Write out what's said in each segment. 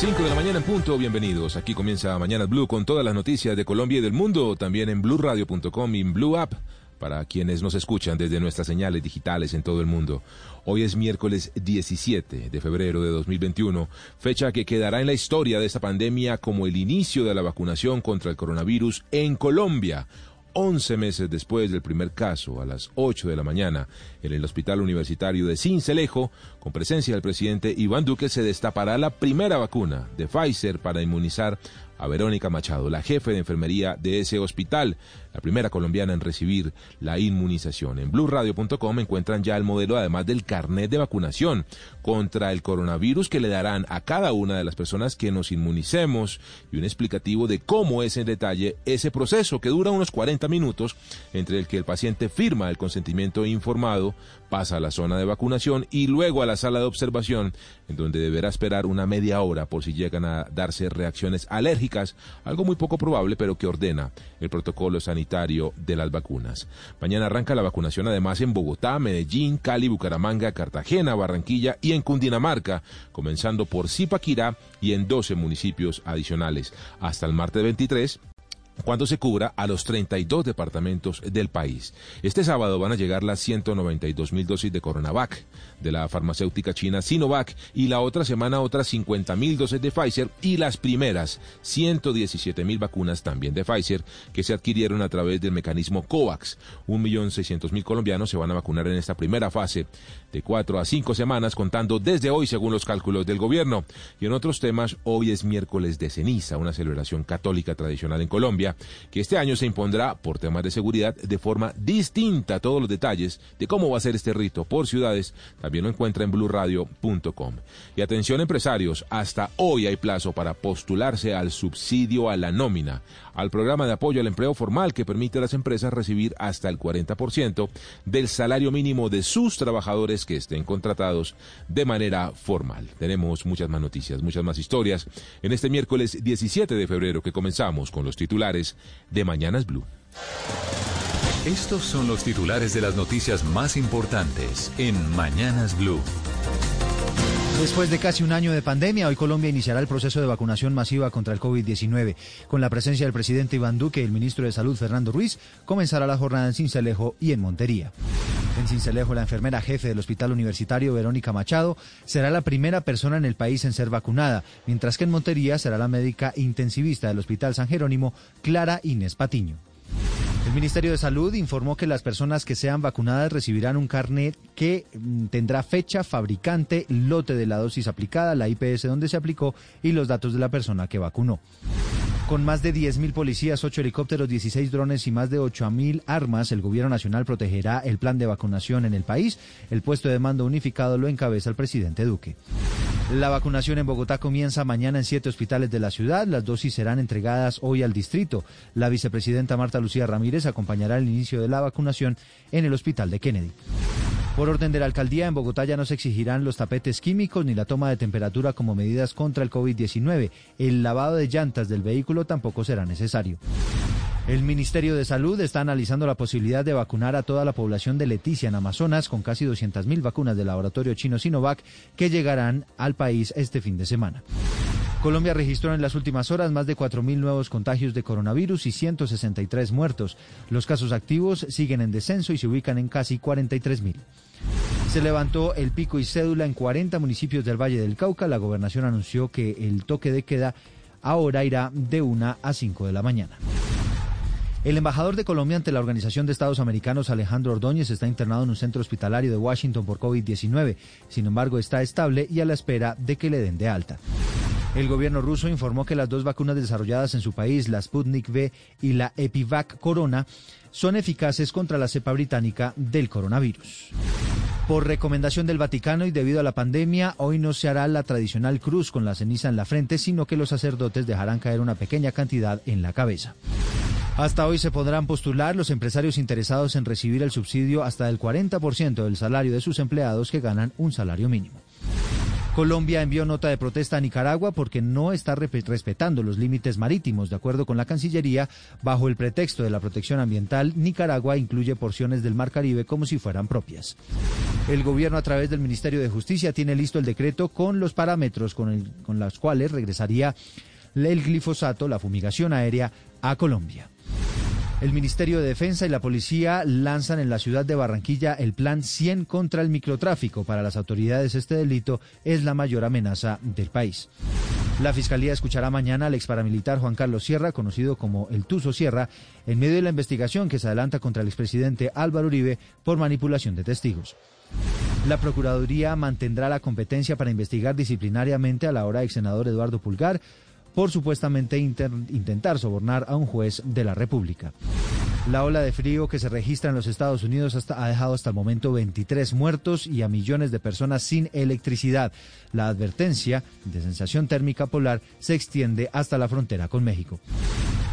5 de la mañana en punto, bienvenidos. Aquí comienza Mañana Blue con todas las noticias de Colombia y del mundo, también en blueradio.com y en Blue App para quienes nos escuchan desde nuestras señales digitales en todo el mundo. Hoy es miércoles 17 de febrero de 2021, fecha que quedará en la historia de esta pandemia como el inicio de la vacunación contra el coronavirus en Colombia. 11 meses después del primer caso, a las 8 de la mañana, en el Hospital Universitario de Cincelejo, con presencia del presidente Iván Duque, se destapará la primera vacuna de Pfizer para inmunizar a Verónica Machado, la jefe de enfermería de ese hospital, la primera colombiana en recibir la inmunización. En blueradio.com encuentran ya el modelo, además del carnet de vacunación contra el coronavirus que le darán a cada una de las personas que nos inmunicemos y un explicativo de cómo es en detalle ese proceso que dura unos 40 minutos entre el que el paciente firma el consentimiento informado, pasa a la zona de vacunación y luego a la sala de observación, en donde deberá esperar una media hora por si llegan a darse reacciones alérgicas algo muy poco probable, pero que ordena el protocolo sanitario de las vacunas. Mañana arranca la vacunación además en Bogotá, Medellín, Cali, Bucaramanga, Cartagena, Barranquilla y en Cundinamarca, comenzando por Zipaquirá y en 12 municipios adicionales. Hasta el martes 23 cuando se cubra a los 32 departamentos del país. Este sábado van a llegar las 192 mil dosis de Coronavac de la farmacéutica china Sinovac y la otra semana otras 50 mil dosis de Pfizer y las primeras 117 mil vacunas también de Pfizer que se adquirieron a través del mecanismo COVAX. 1.600.000 colombianos se van a vacunar en esta primera fase de cuatro a cinco semanas contando desde hoy según los cálculos del gobierno. Y en otros temas, hoy es miércoles de ceniza, una celebración católica tradicional en Colombia que este año se impondrá por temas de seguridad de forma distinta. Todos los detalles de cómo va a ser este rito por ciudades también lo encuentra en blurradio.com. Y atención empresarios, hasta hoy hay plazo para postularse al subsidio a la nómina, al programa de apoyo al empleo formal que permite a las empresas recibir hasta el 40% del salario mínimo de sus trabajadores que estén contratados de manera formal. Tenemos muchas más noticias, muchas más historias en este miércoles 17 de febrero que comenzamos con los titulares de Mañanas Blue. Estos son los titulares de las noticias más importantes en Mañanas Blue. Después de casi un año de pandemia, hoy Colombia iniciará el proceso de vacunación masiva contra el COVID-19. Con la presencia del presidente Iván Duque y el ministro de Salud Fernando Ruiz, comenzará la jornada en Cincelejo y en Montería. En Cincelejo, la enfermera jefe del Hospital Universitario, Verónica Machado, será la primera persona en el país en ser vacunada, mientras que en Montería será la médica intensivista del Hospital San Jerónimo, Clara Inés Patiño. El Ministerio de Salud informó que las personas que sean vacunadas recibirán un carnet que mm, tendrá fecha, fabricante, lote de la dosis aplicada, la IPS donde se aplicó y los datos de la persona que vacunó. Con más de 10.000 policías, 8 helicópteros, 16 drones y más de 8.000 armas, el Gobierno Nacional protegerá el plan de vacunación en el país. El puesto de mando unificado lo encabeza el presidente Duque. La vacunación en Bogotá comienza mañana en siete hospitales de la ciudad. Las dosis serán entregadas hoy al distrito. La vicepresidenta Marta Lucía Ramírez acompañará el inicio de la vacunación en el hospital de Kennedy. Por orden de la alcaldía, en Bogotá ya no se exigirán los tapetes químicos ni la toma de temperatura como medidas contra el COVID-19. El lavado de llantas del vehículo tampoco será necesario. El Ministerio de Salud está analizando la posibilidad de vacunar a toda la población de Leticia en Amazonas con casi 200.000 vacunas del laboratorio chino Sinovac que llegarán al país este fin de semana. Colombia registró en las últimas horas más de 4.000 nuevos contagios de coronavirus y 163 muertos. Los casos activos siguen en descenso y se ubican en casi 43.000. Se levantó el pico y cédula en 40 municipios del Valle del Cauca. La gobernación anunció que el toque de queda ahora irá de 1 a 5 de la mañana. El embajador de Colombia ante la Organización de Estados Americanos, Alejandro Ordóñez, está internado en un centro hospitalario de Washington por COVID-19. Sin embargo, está estable y a la espera de que le den de alta. El gobierno ruso informó que las dos vacunas desarrolladas en su país, la Sputnik V y la Epivac Corona, son eficaces contra la cepa británica del coronavirus. Por recomendación del Vaticano y debido a la pandemia, hoy no se hará la tradicional cruz con la ceniza en la frente, sino que los sacerdotes dejarán caer una pequeña cantidad en la cabeza. Hasta hoy se podrán postular los empresarios interesados en recibir el subsidio hasta el 40% del salario de sus empleados que ganan un salario mínimo. Colombia envió nota de protesta a Nicaragua porque no está respetando los límites marítimos. De acuerdo con la Cancillería, bajo el pretexto de la protección ambiental, Nicaragua incluye porciones del Mar Caribe como si fueran propias. El gobierno a través del Ministerio de Justicia tiene listo el decreto con los parámetros con, los cuales regresaría el glifosato, la fumigación aérea, a Colombia. El Ministerio de Defensa y la policía lanzan en la ciudad de Barranquilla el plan 100 contra el microtráfico. Para las autoridades este delito es la mayor amenaza del país. La Fiscalía escuchará mañana al ex paramilitar Juan Carlos Sierra, conocido como el Tuso Sierra, en medio de la investigación que se adelanta contra el expresidente Álvaro Uribe por manipulación de testigos. La Procuraduría mantendrá la competencia para investigar disciplinariamente a la hora ex senador Eduardo Pulgar por supuestamente intentar sobornar a un juez de la República. La ola de frío que se registra en los Estados Unidos ha dejado hasta el momento 23 muertos y a millones de personas sin electricidad. La advertencia de sensación térmica polar se extiende hasta la frontera con México.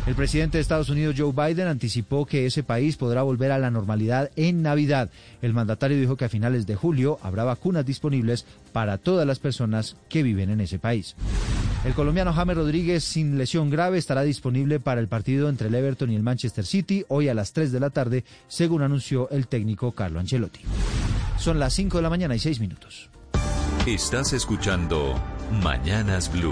El presidente de Estados Unidos, Joe Biden, anticipó que ese país podrá volver a la normalidad en Navidad. El mandatario dijo que a finales de julio habrá vacunas disponibles para todas las personas que viven en ese país. El colombiano James Rodríguez, sin lesión grave, estará disponible para el partido entre el Everton y el Manchester City hoy a las 3 de la tarde, según anunció el técnico Carlo Ancelotti. Son las 5 de la mañana y 6 minutos. Estás escuchando Mañanas Blue.